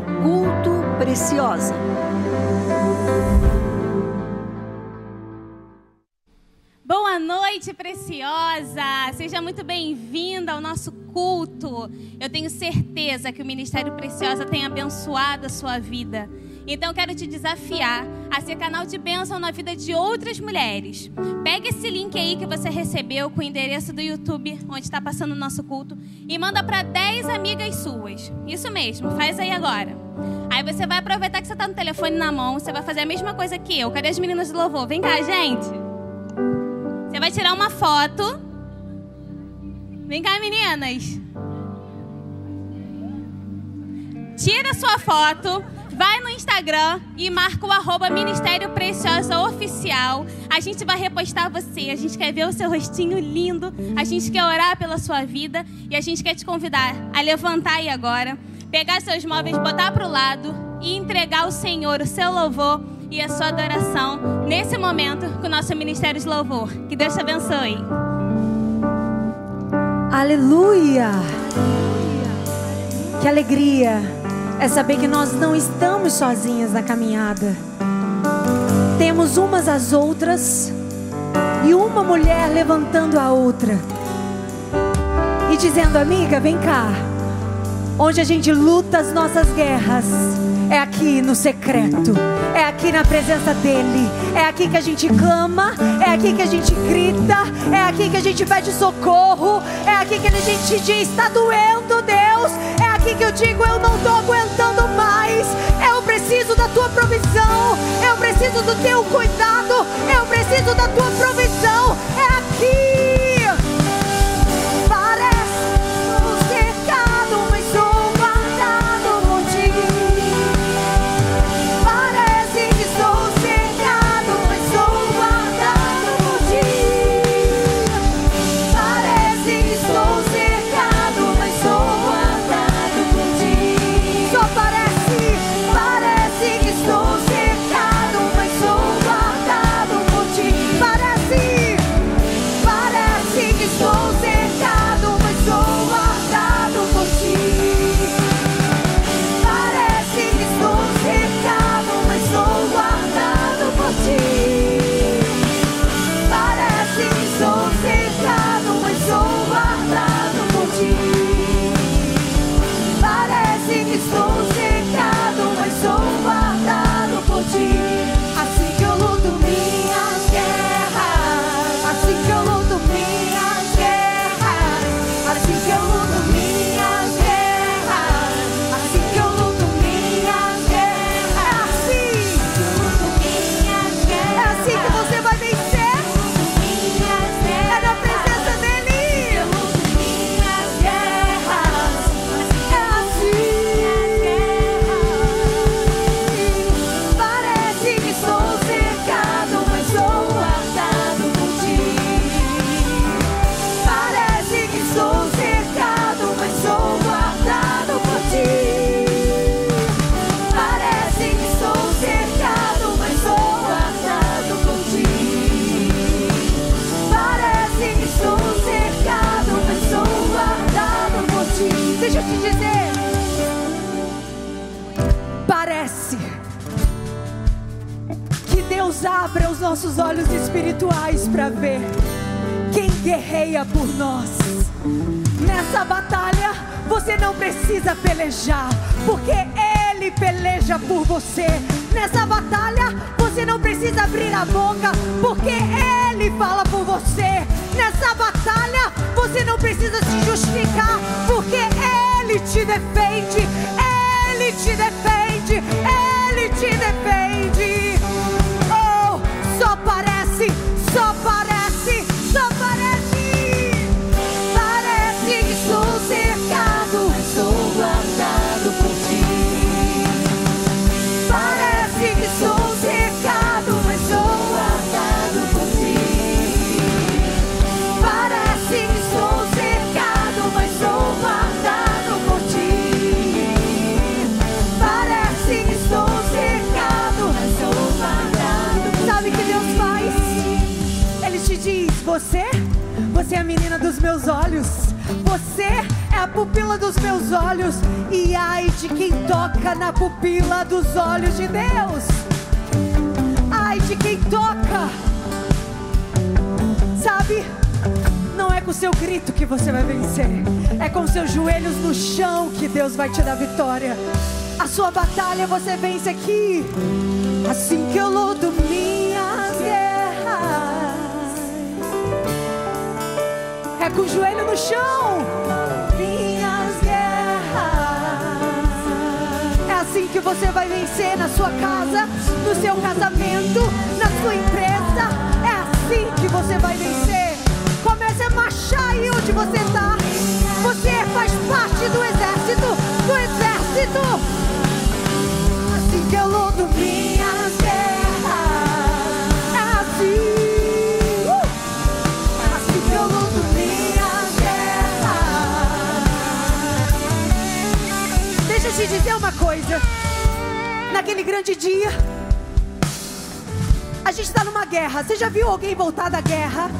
culto preciosa. Boa noite, preciosa! Seja muito bem-vinda ao nosso culto. Eu tenho certeza que o Ministério Preciosa tem abençoado a sua vida. Então, quero te desafiar a ser canal de bênção na vida de outras mulheres. Pega esse link aí que você recebeu com o endereço do YouTube, onde está passando o nosso culto, e manda para 10 amigas suas. Isso mesmo, faz aí agora. Aí você vai aproveitar que você está no telefone na mão, você vai fazer a mesma coisa que eu. Cadê as meninas do louvor? Vem cá, gente. Você vai tirar uma foto. Vem cá, meninas. Tira sua foto vai no Instagram e marca o arroba Ministério Preciosa Oficial. A gente vai repostar você. A gente quer ver o seu rostinho lindo. A gente quer orar pela sua vida. E a gente quer te convidar a levantar aí agora, pegar seus móveis, botar para o lado e entregar ao Senhor o seu louvor e a sua adoração nesse momento com o nosso Ministério de Louvor. Que Deus te abençoe. Aleluia! Que alegria! É saber que nós não estamos sozinhas na caminhada. Temos umas às outras e uma mulher levantando a outra e dizendo: Amiga, vem cá. Onde a gente luta as nossas guerras é aqui no secreto, é aqui na presença dEle, é aqui que a gente clama, é aqui que a gente grita, é aqui que a gente pede socorro, é aqui que a gente diz: está doendo, Deus, é aqui que eu digo: eu não estou preciso do teu cuidado, eu preciso da tua provisão, nossos olhos espirituais para ver quem guerreia por nós. Nessa batalha, você não precisa pelejar, porque Ele peleja por você. Nessa batalha, você não precisa abrir a boca, porque Ele fala por você. Nessa batalha, você não precisa se justificar, porque Ele te defende. Você, você é a menina dos meus olhos. Você é a pupila dos meus olhos. E ai de quem toca na pupila dos olhos de Deus. Ai de quem toca. Sabe? Não é com seu grito que você vai vencer. É com seus joelhos no chão que Deus vai te dar vitória. A sua batalha você vence aqui. Assim que eu luto minhas É com o joelho no chão. Minhas guerras. É assim que você vai vencer na sua casa, no seu casamento, na sua empresa. É assim que você vai vencer. Comece a marchar aí onde você está. Uma coisa. Naquele grande dia, a gente está numa guerra. Você já viu alguém voltar da guerra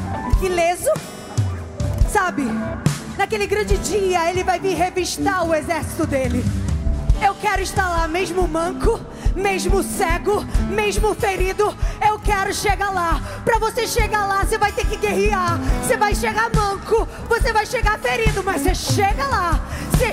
ileso? Sabe? Naquele grande dia, ele vai vir revistar o exército dele. Eu quero estar lá, mesmo manco, mesmo cego, mesmo ferido. Eu quero chegar lá. Para você chegar lá, você vai ter que guerrear. Você vai chegar manco, você vai chegar ferido, mas você chega lá. Você